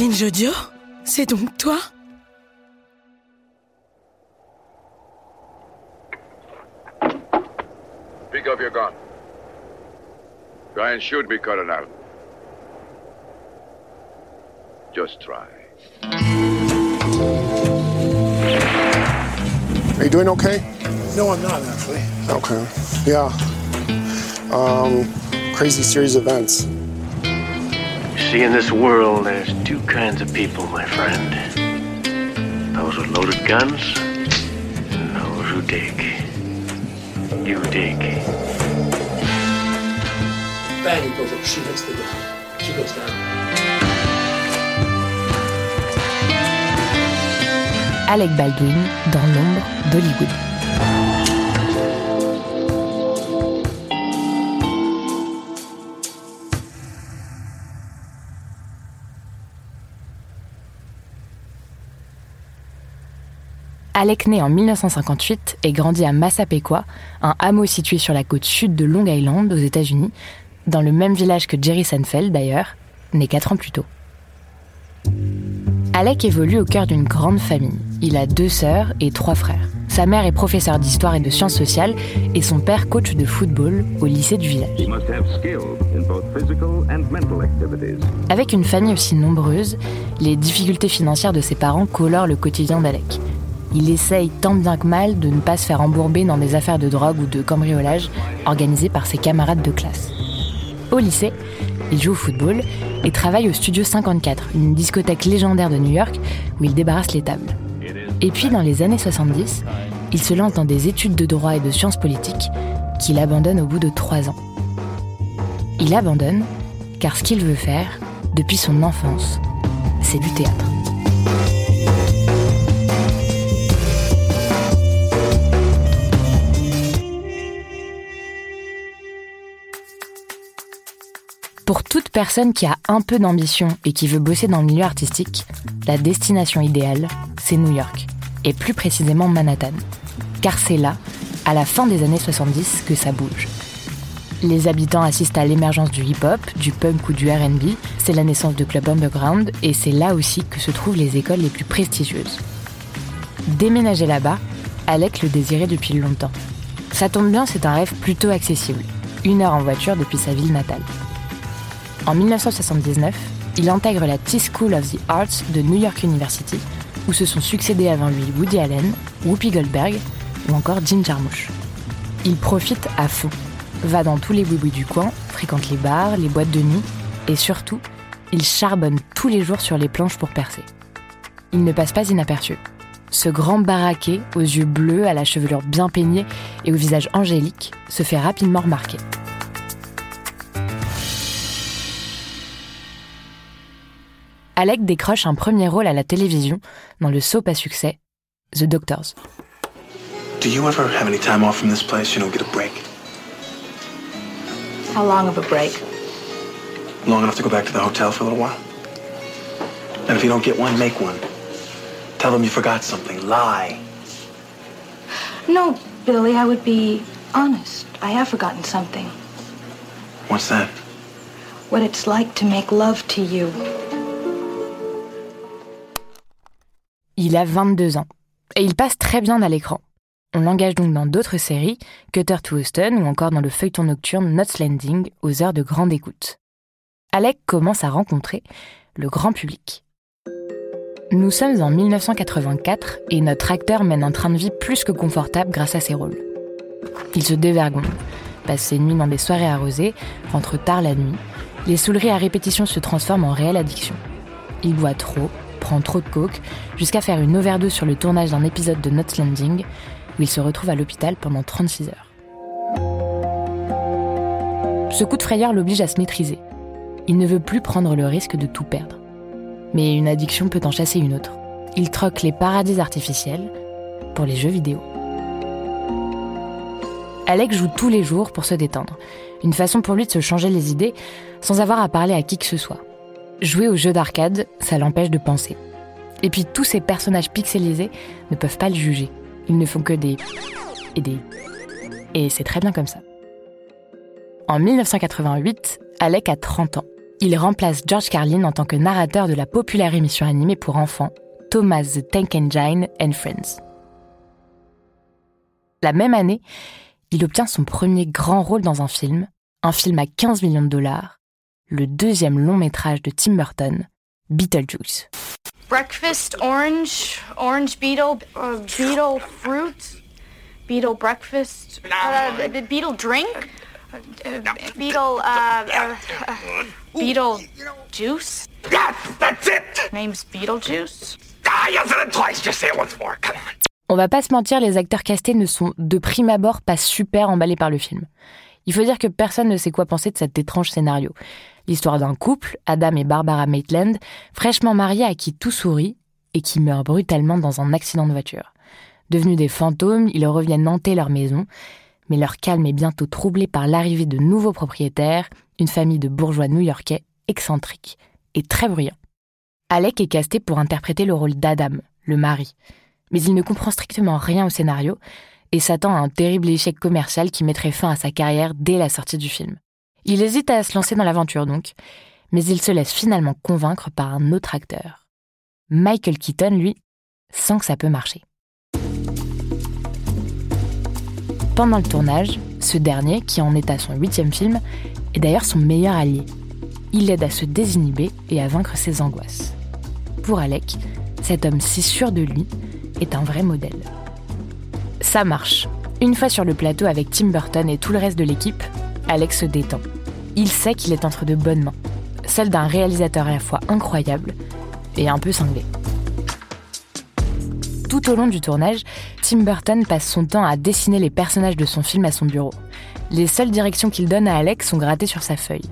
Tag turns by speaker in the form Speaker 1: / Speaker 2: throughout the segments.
Speaker 1: Binge Audio C'est donc toi
Speaker 2: Pick up your gun. Try and shoot me, Colonel. Just try.
Speaker 3: Are you doing okay?
Speaker 4: No, I'm not actually.
Speaker 3: Okay. Yeah. Um, crazy series of events.
Speaker 5: See, in this world, there's two kinds of people, my friend. Those with loaded guns, and those who dig. You dig.
Speaker 4: Bang, he goes up. She hits the ground. She goes down.
Speaker 6: Alec Baldwin dans l'ombre d'Hollywood. Alec naît en 1958 et grandit à Massapequa, un hameau situé sur la côte sud de Long Island aux États-Unis, dans le même village que Jerry Seinfeld d'ailleurs, né quatre ans plus tôt. Alec évolue au cœur d'une grande famille. Il a deux sœurs et trois frères. Sa mère est professeure d'histoire et de sciences sociales et son père coach de football au lycée du village. Avec une famille aussi nombreuse, les difficultés financières de ses parents colorent le quotidien d'Alec. Il essaye tant bien que mal de ne pas se faire embourber dans des affaires de drogue ou de cambriolage organisées par ses camarades de classe. Au lycée, il joue au football et travaille au Studio 54, une discothèque légendaire de New York où il débarrasse les tables. Et puis dans les années 70, il se lance dans des études de droit et de sciences politiques qu'il abandonne au bout de trois ans. Il abandonne car ce qu'il veut faire, depuis son enfance, c'est du théâtre. Pour toute personne qui a un peu d'ambition et qui veut bosser dans le milieu artistique, la destination idéale, c'est New York, et plus précisément Manhattan. Car c'est là, à la fin des années 70, que ça bouge. Les habitants assistent à l'émergence du hip-hop, du punk ou du RB, c'est la naissance de clubs underground, et c'est là aussi que se trouvent les écoles les plus prestigieuses. Déménager là-bas, Alec le désirait depuis longtemps. Ça tombe bien, c'est un rêve plutôt accessible, une heure en voiture depuis sa ville natale. En 1979, il intègre la T-School of the Arts de New York University, où se sont succédés avant lui Woody Allen, Whoopi Goldberg ou encore Jim Jarmusch. Il profite à fond, va dans tous les boubouis du coin, fréquente les bars, les boîtes de nuit, et surtout, il charbonne tous les jours sur les planches pour percer. Il ne passe pas inaperçu. Ce grand baraquet, aux yeux bleus, à la chevelure bien peignée et au visage angélique, se fait rapidement remarquer. Alec décroche un premier rôle à la télévision dans le soap à succès The Doctors.
Speaker 4: Do you ever have any time off from this place? You know, get a break.
Speaker 7: How long of a break?
Speaker 4: Long enough to go back to the hotel for a little while? And if you don't get one, make one. Tell them you forgot something. Lie.
Speaker 7: No, Billy, I would be honest. I have forgotten something.
Speaker 4: What's that?
Speaker 7: What it's like to make love to you.
Speaker 6: Il a 22 ans et il passe très bien à l'écran. On l'engage donc dans d'autres séries, Cutter to Houston ou encore dans le feuilleton nocturne Knots Landing aux heures de grande écoute. Alec commence à rencontrer le grand public. Nous sommes en 1984 et notre acteur mène un train de vie plus que confortable grâce à ses rôles. Il se dévergonde, passe ses nuits dans des soirées arrosées, rentre tard la nuit. Les saouleries à répétition se transforment en réelle addiction. Il boit trop, prend trop de coke, jusqu'à faire une overdose sur le tournage d'un épisode de Knots Landing, où il se retrouve à l'hôpital pendant 36 heures. Ce coup de frayeur l'oblige à se maîtriser. Il ne veut plus prendre le risque de tout perdre. Mais une addiction peut en chasser une autre. Il troque les paradis artificiels pour les jeux vidéo. Alec joue tous les jours pour se détendre. Une façon pour lui de se changer les idées sans avoir à parler à qui que ce soit. Jouer aux jeux d'arcade, ça l'empêche de penser. Et puis tous ces personnages pixelisés ne peuvent pas le juger. Ils ne font que des... et des... Et c'est très bien comme ça. En 1988, Alec a 30 ans. Il remplace George Carlin en tant que narrateur de la populaire émission animée pour enfants Thomas the Tank Engine and Friends. La même année, il obtient son premier grand rôle dans un film, un film à 15 millions de dollars, le deuxième long métrage de Tim Burton, Beetlejuice.
Speaker 7: Breakfast orange, orange beetle, uh, beetle fruit, beetle breakfast, uh, beetle drink, uh, beetle, uh, uh, uh, beetle juice.
Speaker 8: Yes, that's it.
Speaker 7: Name's Beetlejuice.
Speaker 8: Ah, you said it twice. Just say it once more. Come on.
Speaker 6: On va pas se mentir, les acteurs castés ne sont de prime abord pas super emballés par le film. Il faut dire que personne ne sait quoi penser de cet étrange scénario. L'histoire d'un couple, Adam et Barbara Maitland, fraîchement mariés à qui tout sourit et qui meurent brutalement dans un accident de voiture. Devenus des fantômes, ils reviennent hanter leur maison, mais leur calme est bientôt troublé par l'arrivée de nouveaux propriétaires, une famille de bourgeois new-yorkais excentriques et très bruyants. Alec est casté pour interpréter le rôle d'Adam, le mari mais il ne comprend strictement rien au scénario et s'attend à un terrible échec commercial qui mettrait fin à sa carrière dès la sortie du film. Il hésite à se lancer dans l'aventure donc, mais il se laisse finalement convaincre par un autre acteur. Michael Keaton, lui, sent que ça peut marcher. Pendant le tournage, ce dernier, qui en est à son huitième film, est d'ailleurs son meilleur allié. Il l'aide à se désinhiber et à vaincre ses angoisses. Pour Alec, cet homme si sûr de lui est un vrai modèle. Ça marche. Une fois sur le plateau avec Tim Burton et tout le reste de l'équipe, Alex se détend. Il sait qu'il est entre de bonnes mains, celles d'un réalisateur à la fois incroyable et un peu cinglé. Tout au long du tournage, Tim Burton passe son temps à dessiner les personnages de son film à son bureau. Les seules directions qu'il donne à Alex sont grattées sur sa feuille.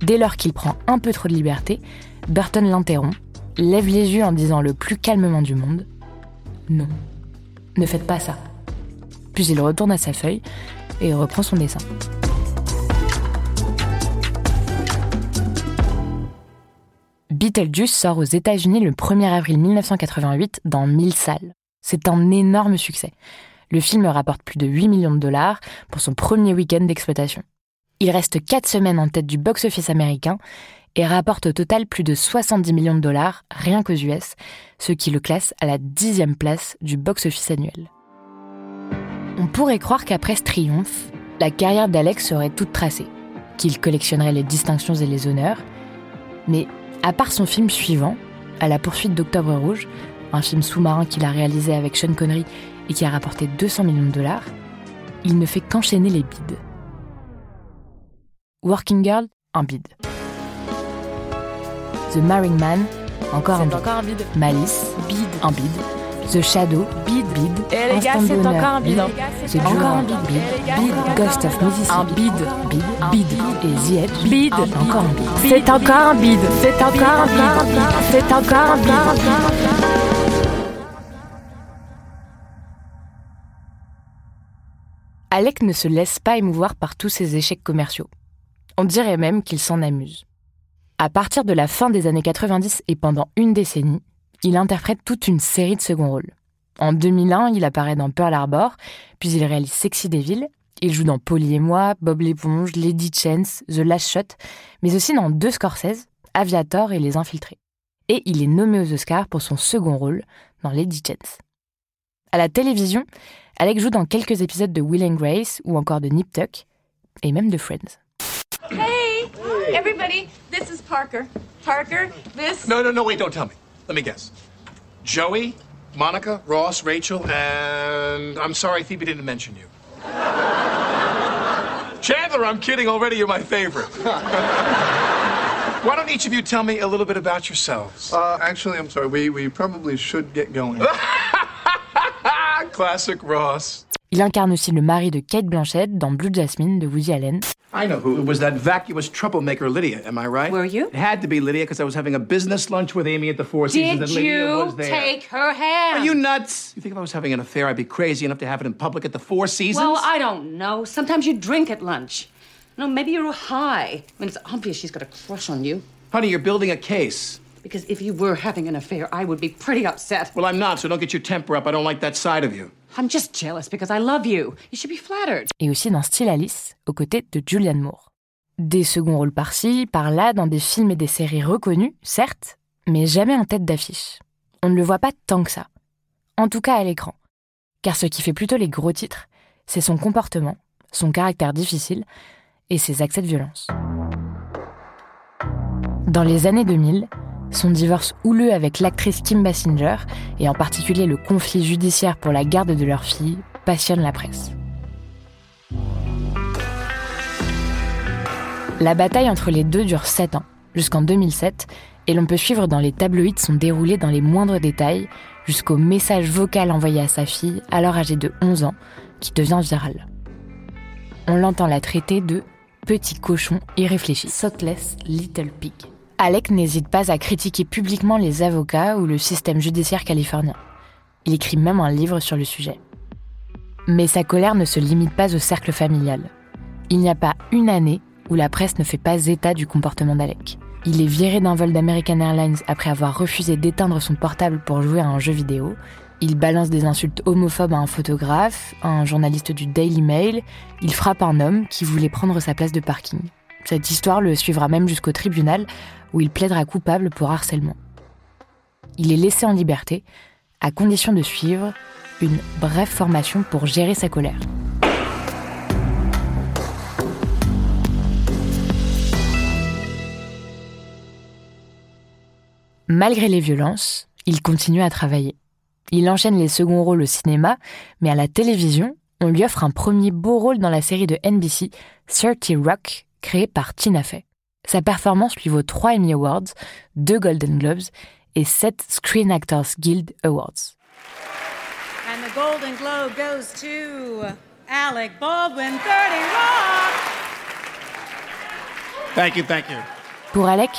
Speaker 6: Dès lors qu'il prend un peu trop de liberté, Burton l'interrompt, lève les yeux en disant le plus calmement du monde non, ne faites pas ça. Puis il retourne à sa feuille et reprend son dessin. Beetlejuice sort aux États-Unis le 1er avril 1988 dans 1000 salles. C'est un énorme succès. Le film rapporte plus de 8 millions de dollars pour son premier week-end d'exploitation. Il reste 4 semaines en tête du box-office américain et rapporte au total plus de 70 millions de dollars rien qu'aux US, ce qui le classe à la dixième place du box-office annuel. On pourrait croire qu'après ce triomphe, la carrière d'Alex serait toute tracée, qu'il collectionnerait les distinctions et les honneurs, mais à part son film suivant, À la poursuite d'Octobre Rouge, un film sous-marin qu'il a réalisé avec Sean Connery et qui a rapporté 200 millions de dollars, il ne fait qu'enchaîner les bides. Working Girl, un bide. The Marrying Man, encore un, encore un bide. Malice, bide. un bide. The Shadow.
Speaker 1: Et eh, les gars, c'est encore un bide.
Speaker 6: The encore un bide. Bide, Ghost of Mississippi, un bide, bide, bide. Et The Edge, bide, encore un bide.
Speaker 1: C'est encore un bide. C'est encore un bide. C'est encore un bide.
Speaker 6: Alec ne se laisse pas émouvoir par tous ces échecs commerciaux. On dirait même qu'il s'en amuse. À partir de la fin des années 90 et pendant une décennie, il interprète toute une série de second rôles. En 2001, il apparaît dans Pearl Harbor, puis il réalise Sexy Devil. Il joue dans Polly et moi, Bob l'éponge, Lady Chance, The Last Shot, mais aussi dans deux Scorsese, Aviator et Les Infiltrés. Et il est nommé aux Oscars pour son second rôle dans Lady Chance. À la télévision, Alec joue dans quelques épisodes de Will and Grace ou encore de Nip Tuck, et même de Friends.
Speaker 9: Hey, everybody, this is Parker. Parker, this.
Speaker 8: No, no, no, wait, don't tell me. Let me guess. Joey, Monica, Ross, Rachel, and I'm sorry Phoebe didn't mention you. Chandler, I'm kidding already, you're my favorite. Why don't each of you tell me a little bit about yourselves?
Speaker 10: Uh, actually, I'm sorry, we, we probably should get going.
Speaker 8: Classic Ross.
Speaker 6: Il incarne aussi le mari de Kate Blanchett dans Blue Jasmine de Woody Allen.
Speaker 8: I know who. It was that vacuous troublemaker Lydia, am I right?
Speaker 10: Were you?
Speaker 8: It had to be Lydia because I was having a business lunch with Amy at the Four Seasons
Speaker 10: Did
Speaker 8: and Lydia
Speaker 10: you
Speaker 8: was there.
Speaker 10: take her hand?
Speaker 8: Are you nuts? You think if I was having an affair, I'd be crazy enough to have it in public at the Four Seasons?
Speaker 10: Well, I don't know. Sometimes you drink at lunch. No, maybe you're high. I mean, it's obvious she's got a crush on you.
Speaker 8: Honey, you're building a case.
Speaker 10: Because if you were having an affair, I would be pretty upset.
Speaker 8: Well, I'm not, so don't get your temper up. I don't like that side of you.
Speaker 10: I'm just jealous because I love you. You should be flattered.
Speaker 6: Et aussi dans Style Alice, aux côtés de Julianne Moore. Des seconds rôles par-ci, par-là, dans des films et des séries reconnus, certes, mais jamais en tête d'affiche. On ne le voit pas tant que ça. En tout cas à l'écran. Car ce qui fait plutôt les gros titres, c'est son comportement, son caractère difficile et ses accès de violence. Dans les années 2000, son divorce houleux avec l'actrice Kim Basinger, et en particulier le conflit judiciaire pour la garde de leur fille, passionne la presse. La bataille entre les deux dure 7 ans, jusqu'en 2007, et l'on peut suivre dans les tabloïds son déroulé dans les moindres détails, jusqu'au message vocal envoyé à sa fille, alors âgée de 11 ans, qui devient viral. On l'entend la traiter de petit cochon irréfléchi, Sotless Little Pig. Alec n'hésite pas à critiquer publiquement les avocats ou le système judiciaire californien. Il écrit même un livre sur le sujet. Mais sa colère ne se limite pas au cercle familial. Il n'y a pas une année où la presse ne fait pas état du comportement d'Alec. Il est viré d'un vol d'American Airlines après avoir refusé d'éteindre son portable pour jouer à un jeu vidéo. Il balance des insultes homophobes à un photographe, à un journaliste du Daily Mail. Il frappe un homme qui voulait prendre sa place de parking. Cette histoire le suivra même jusqu'au tribunal où il plaidera coupable pour harcèlement. Il est laissé en liberté, à condition de suivre une brève formation pour gérer sa colère. Malgré les violences, il continue à travailler. Il enchaîne les seconds rôles au cinéma, mais à la télévision, on lui offre un premier beau rôle dans la série de NBC 30 Rock, créée par Tina Fey. Sa performance lui vaut 3 Emmy Awards, 2 Golden Globes et 7 Screen Actors Guild Awards.
Speaker 11: And the Golden Globe goes to Alec Baldwin, 30 Rock.
Speaker 8: Thank you, thank you.
Speaker 6: Pour Alec,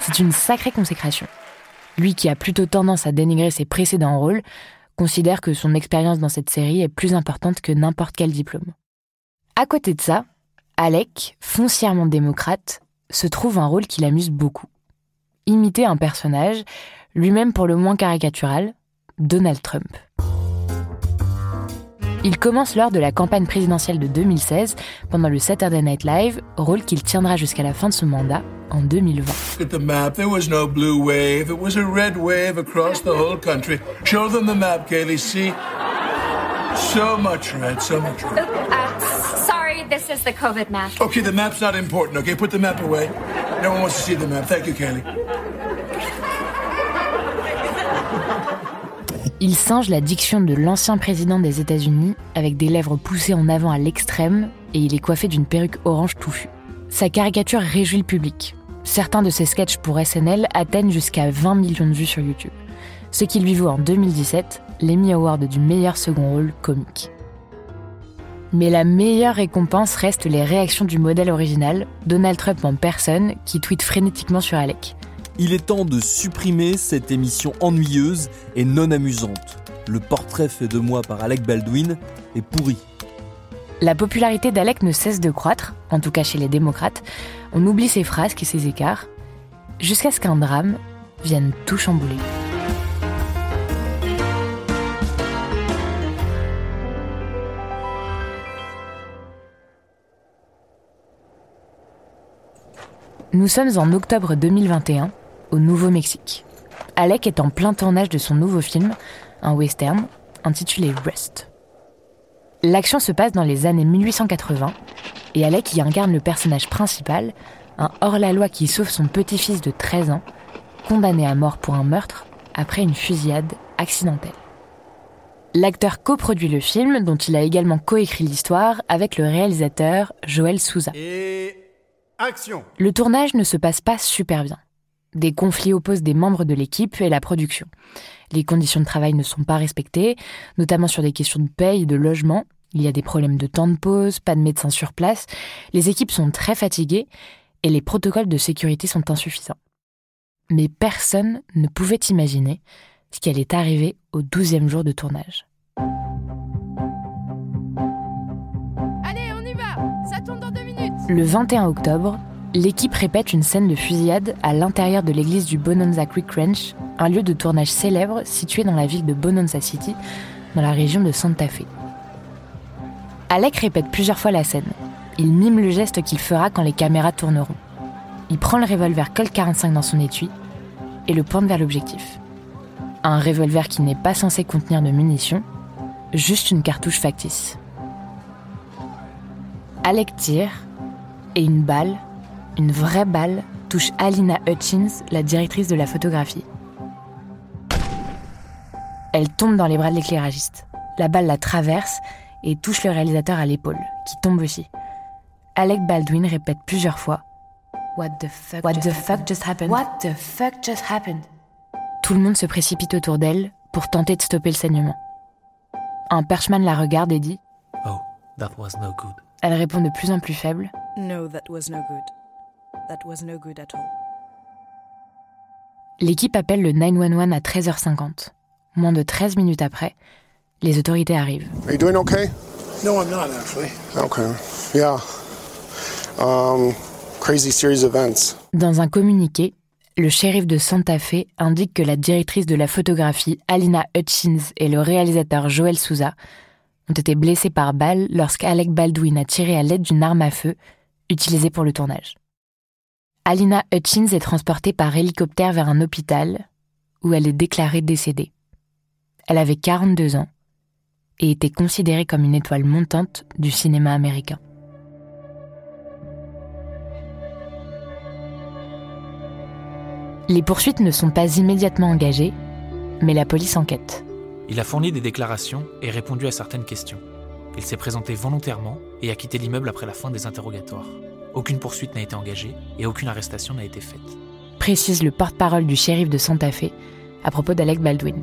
Speaker 6: c'est une sacrée consécration. Lui qui a plutôt tendance à dénigrer ses précédents rôles, considère que son expérience dans cette série est plus importante que n'importe quel diplôme. À côté de ça, Alec, foncièrement démocrate, se trouve un rôle qui l'amuse beaucoup. Imiter un personnage, lui-même pour le moins caricatural, Donald Trump. Il commence lors de la campagne présidentielle de 2016 pendant le Saturday Night Live, rôle qu'il tiendra jusqu'à la fin de son mandat en 2020.
Speaker 12: Look at the map. There was no blue wave. It was a red wave across the whole country. Show them the map, Kaylee. See? So much red, so much red.
Speaker 13: This is the COVID map.
Speaker 12: Okay, the map's not important, okay? Put the map away. No one wants to see the map. Thank you, Kaylee.
Speaker 6: Il singe la diction de l'ancien président des États-Unis avec des lèvres poussées en avant à l'extrême et il est coiffé d'une perruque orange touffue. Sa caricature réjouit le public. Certains de ses sketchs pour SNL atteignent jusqu'à 20 millions de vues sur YouTube, ce qui lui vaut en 2017 l'Emmy Award du meilleur second rôle comique. Mais la meilleure récompense reste les réactions du modèle original, Donald Trump en personne, qui tweet frénétiquement sur Alec.
Speaker 14: Il est temps de supprimer cette émission ennuyeuse et non amusante. Le portrait fait de moi par Alec Baldwin est pourri.
Speaker 6: La popularité d'Alec ne cesse de croître, en tout cas chez les démocrates. On oublie ses frasques et ses écarts, jusqu'à ce qu'un drame vienne tout chambouler. Nous sommes en octobre 2021, au Nouveau-Mexique. Alec est en plein tournage de son nouveau film, un western, intitulé Rust. L'action se passe dans les années 1880 et Alec y incarne le personnage principal, un hors-la-loi qui sauve son petit-fils de 13 ans, condamné à mort pour un meurtre après une fusillade accidentelle. L'acteur coproduit le film, dont il a également coécrit l'histoire avec le réalisateur Joel Souza.
Speaker 15: Action
Speaker 6: Le tournage ne se passe pas super bien. Des conflits opposent des membres de l'équipe et la production. Les conditions de travail ne sont pas respectées, notamment sur des questions de paye et de logement, Il y a des problèmes de temps de pause, pas de médecin sur place, les équipes sont très fatiguées et les protocoles de sécurité sont insuffisants. Mais personne ne pouvait imaginer ce qui allait arriver au 12e jour de tournage.
Speaker 1: Allez, on y va Ça dans
Speaker 6: Le 21 octobre, l'équipe répète une scène de fusillade à l'intérieur de l'église du Bonanza Creek Ranch, un lieu de tournage célèbre situé dans la ville de Bonanza City, dans la région de Santa Fe. Alec répète plusieurs fois la scène. Il mime le geste qu'il fera quand les caméras tourneront. Il prend le revolver Colt 45 dans son étui et le pointe vers l'objectif. Un revolver qui n'est pas censé contenir de munitions, juste une cartouche factice. Alec tire et une balle, une vraie balle, touche Alina Hutchins, la directrice de la photographie. Elle tombe dans les bras de l'éclairagiste. La balle la traverse et touche le réalisateur à l'épaule, qui tombe aussi. Alec Baldwin répète plusieurs fois What the fuck, What just, the fuck happened? just happened? What the fuck just happened? Tout le monde se précipite autour d'elle pour tenter de stopper le saignement. Un perchman la regarde et dit
Speaker 16: Oh, that was no good.
Speaker 6: Elle répond de plus en plus faible
Speaker 17: No, that was no good. That was no good at all.
Speaker 6: L'équipe appelle le 911 à 13h50. Moins de 13 minutes après, les autorités arrivent.
Speaker 3: Are you doing okay?
Speaker 8: No, I'm not actually.
Speaker 3: Okay. Yeah. Um, crazy series of events.
Speaker 6: Dans un communiqué, le shérif de Santa Fe indique que la directrice de la photographie Alina Hutchins et le réalisateur Joel Souza ont été blessés par balle lorsqu'Alec Baldwin a tiré à l'aide d'une arme à feu utilisée pour le tournage. Alina Hutchins est transportée par hélicoptère vers un hôpital où elle est déclarée décédée. Elle avait 42 ans et était considérée comme une étoile montante du cinéma américain. Les poursuites ne sont pas immédiatement engagées, mais la police enquête.
Speaker 16: Il a fourni des déclarations et répondu à certaines questions. Il s'est présenté volontairement et a quitté l'immeuble après la fin des interrogatoires. Aucune poursuite n'a été engagée et aucune arrestation n'a été faite.
Speaker 6: Précise le porte-parole du shérif de Santa Fe à propos d'Alec Baldwin.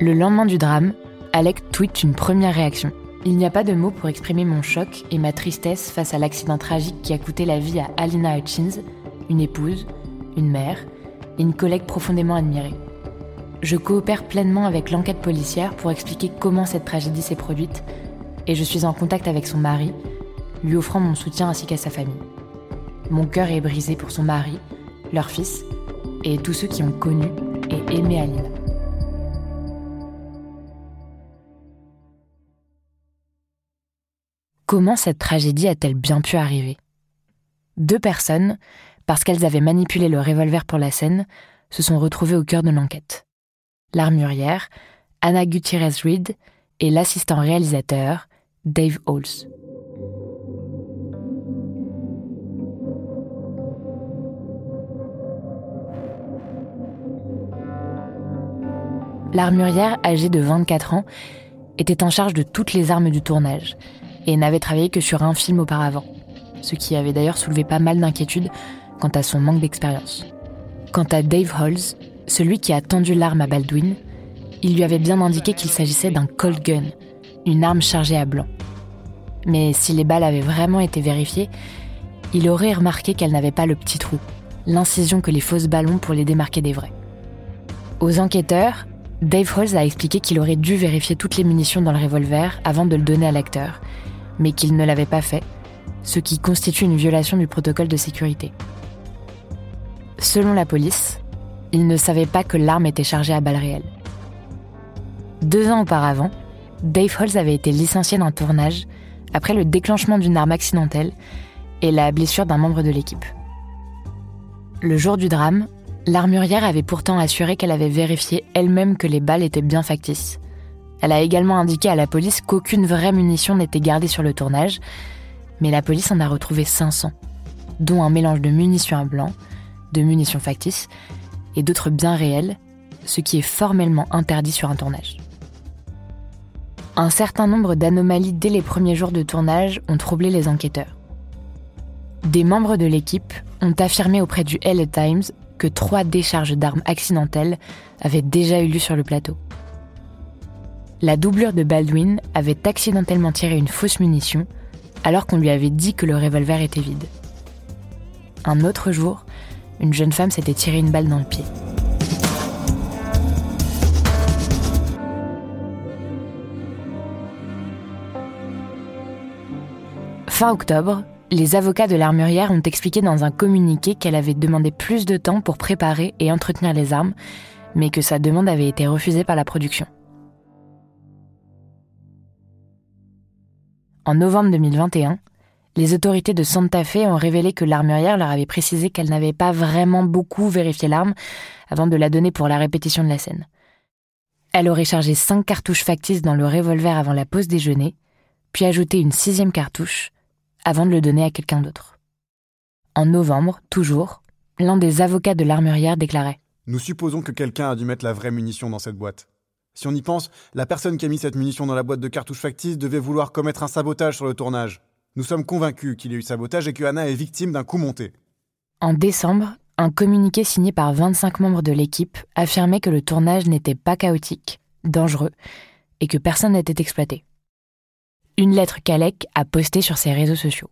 Speaker 6: Le lendemain du drame, Alec tweet une première réaction. Il n'y a pas de mots pour exprimer mon choc et ma tristesse face à l'accident tragique qui a coûté la vie à Alina Hutchins, une épouse, une mère et une collègue profondément admirée. Je coopère pleinement avec l'enquête policière pour expliquer comment cette tragédie s'est produite et je suis en contact avec son mari, lui offrant mon soutien ainsi qu'à sa famille. Mon cœur est brisé pour son mari, leur fils et tous ceux qui ont connu et aimé Alina. Comment cette tragédie a-t-elle bien pu arriver? Deux personnes, parce qu'elles avaient manipulé le revolver pour la scène, se sont retrouvées au cœur de l'enquête. L'armurière, Anna Gutierrez-Reed, et l'assistant réalisateur, Dave Halls. L'armurière, âgée de 24 ans, était en charge de toutes les armes du tournage et n'avait travaillé que sur un film auparavant, ce qui avait d'ailleurs soulevé pas mal d'inquiétudes quant à son manque d'expérience. Quant à Dave Halls, celui qui a tendu l'arme à Baldwin, il lui avait bien indiqué qu'il s'agissait d'un Colt Gun, une arme chargée à blanc. Mais si les balles avaient vraiment été vérifiées, il aurait remarqué qu'elles n'avaient pas le petit trou, l'incision que les fausses ballons pour les démarquer des vrais. Aux enquêteurs, Dave Halls a expliqué qu'il aurait dû vérifier toutes les munitions dans le revolver avant de le donner à l'acteur, mais qu'il ne l'avait pas fait, ce qui constitue une violation du protocole de sécurité. Selon la police, il ne savait pas que l'arme était chargée à balles réelles. Deux ans auparavant, Dave Halls avait été licencié d'un tournage après le déclenchement d'une arme accidentelle et la blessure d'un membre de l'équipe. Le jour du drame, l'armurière avait pourtant assuré qu'elle avait vérifié elle-même que les balles étaient bien factices. Elle a également indiqué à la police qu'aucune vraie munition n'était gardée sur le tournage, mais la police en a retrouvé 500, dont un mélange de munitions à blanc, de munitions factices d'autres biens réels, ce qui est formellement interdit sur un tournage. Un certain nombre d'anomalies dès les premiers jours de tournage ont troublé les enquêteurs. Des membres de l'équipe ont affirmé auprès du LA Times que trois décharges d'armes accidentelles avaient déjà eu lieu sur le plateau. La doublure de Baldwin avait accidentellement tiré une fausse munition alors qu'on lui avait dit que le revolver était vide. Un autre jour, une jeune femme s'était tiré une balle dans le pied. Fin octobre, les avocats de l'armurière ont expliqué dans un communiqué qu'elle avait demandé plus de temps pour préparer et entretenir les armes, mais que sa demande avait été refusée par la production. En novembre 2021, les autorités de Santa Fe ont révélé que l'armurière leur avait précisé qu'elle n'avait pas vraiment beaucoup vérifié l'arme avant de la donner pour la répétition de la scène. Elle aurait chargé cinq cartouches factices dans le revolver avant la pause déjeuner, puis ajouté une sixième cartouche avant de le donner à quelqu'un d'autre. En novembre, toujours, l'un des avocats de l'armurière déclarait
Speaker 15: Nous supposons que quelqu'un a dû mettre la vraie munition dans cette boîte. Si on y pense, la personne qui a mis cette munition dans la boîte de cartouches factices devait vouloir commettre un sabotage sur le tournage. Nous sommes convaincus qu'il y a eu sabotage et que Anna est victime d'un coup monté.
Speaker 6: En décembre, un communiqué signé par 25 membres de l'équipe affirmait que le tournage n'était pas chaotique, dangereux, et que personne n'était exploité. Une lettre qu'Alec a postée sur ses réseaux sociaux.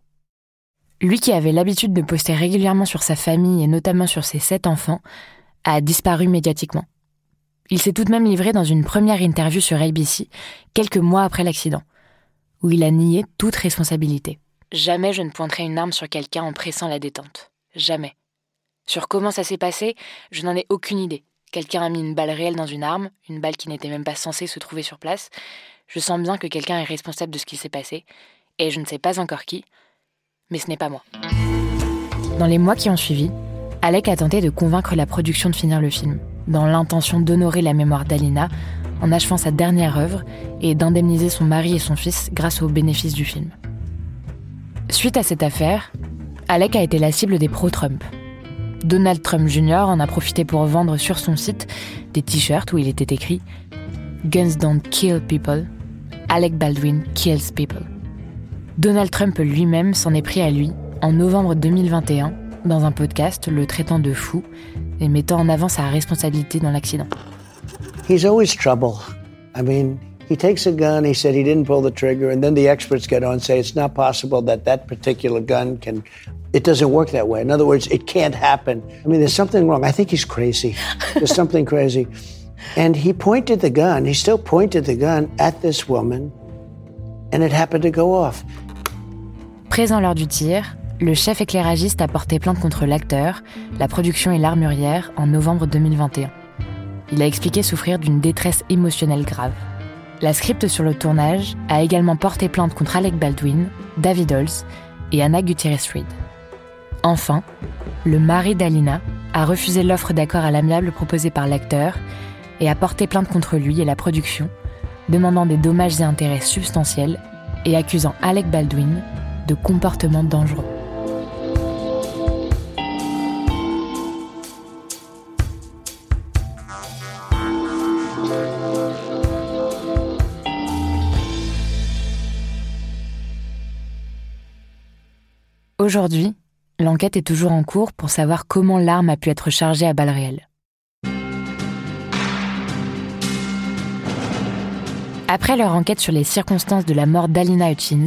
Speaker 6: Lui qui avait l'habitude de poster régulièrement sur sa famille et notamment sur ses sept enfants, a disparu médiatiquement. Il s'est tout de même livré dans une première interview sur ABC, quelques mois après l'accident, où il a nié toute responsabilité. Jamais je ne pointerai une arme sur quelqu'un en pressant la détente. Jamais. Sur comment ça s'est passé, je n'en ai aucune idée. Quelqu'un a mis une balle réelle dans une arme, une balle qui n'était même pas censée se trouver sur place. Je sens bien que quelqu'un est responsable de ce qui s'est passé, et je ne sais pas encore qui, mais ce n'est pas moi. Dans les mois qui ont suivi, Alec a tenté de convaincre la production de finir le film dans l'intention d'honorer la mémoire d'Alina en achevant sa dernière œuvre et d'indemniser son mari et son fils grâce aux bénéfices du film. Suite à cette affaire, Alec a été la cible des pro-Trump. Donald Trump Jr. en a profité pour vendre sur son site des t-shirts où il était écrit Guns don't kill people, Alec Baldwin kills people. Donald Trump lui-même s'en est pris à lui en novembre 2021 dans un podcast le traitant de fou et mettant en avant sa responsabilité dans l'accident.
Speaker 18: He's always trouble. I mean, he takes a gun, he said he didn't pull the trigger, and then the experts get on and say it's not possible that that particular gun can. It doesn't work that way. In other words, it can't happen. I mean, there's something wrong. I think he's crazy. There's something crazy. And he pointed the gun, he still pointed the gun at this woman, and it happened to go off.
Speaker 6: Présent lors du tir, le chef éclairagiste a porté plainte contre l'acteur, la production et l'armurière en novembre 2021. Il a expliqué souffrir d'une détresse émotionnelle grave. La script sur le tournage a également porté plainte contre Alec Baldwin, David Halls et Anna Gutierrez-Reed. Enfin, le mari d'Alina a refusé l'offre d'accord à l'amiable proposée par l'acteur et a porté plainte contre lui et la production, demandant des dommages et intérêts substantiels et accusant Alec Baldwin de comportement dangereux. Aujourd'hui, l'enquête est toujours en cours pour savoir comment l'arme a pu être chargée à balles réelles. Après leur enquête sur les circonstances de la mort d'Alina Hutchins,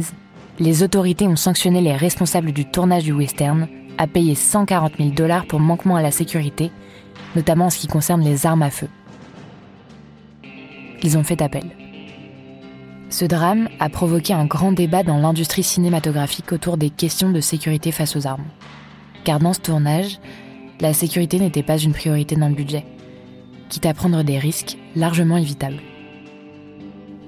Speaker 6: les autorités ont sanctionné les responsables du tournage du western à payer 140 000 dollars pour manquement à la sécurité, notamment en ce qui concerne les armes à feu. Ils ont fait appel. Ce drame a provoqué un grand débat dans l'industrie cinématographique autour des questions de sécurité face aux armes. Car dans ce tournage, la sécurité n'était pas une priorité dans le budget, quitte à prendre des risques largement évitables.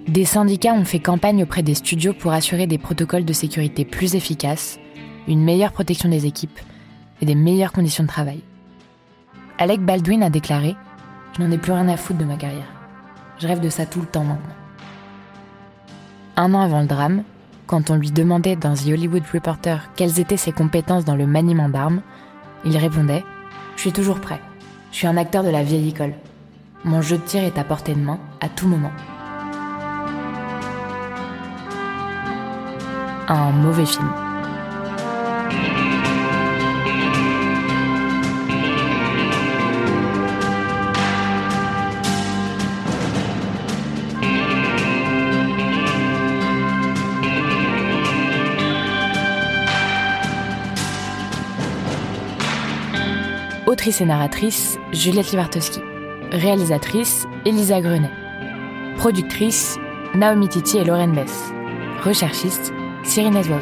Speaker 6: Des syndicats ont fait campagne auprès des studios pour assurer des protocoles de sécurité plus efficaces, une meilleure protection des équipes et des meilleures conditions de travail. Alec Baldwin a déclaré Je n'en ai plus rien à foutre de ma carrière. Je rêve de ça tout le temps maintenant. Un an avant le drame, quand on lui demandait dans The Hollywood Reporter quelles étaient ses compétences dans le maniement d'armes, il répondait Je suis toujours prêt. Je suis un acteur de la vieille école. Mon jeu de tir est à portée de main à tout moment. Un mauvais film. Et narratrice, Juliette Livartowski. Réalisatrice, Elisa Grenet. Productrice, Naomi Titi et Lorraine Bess. Recherchiste, Cyrine Eswaoui.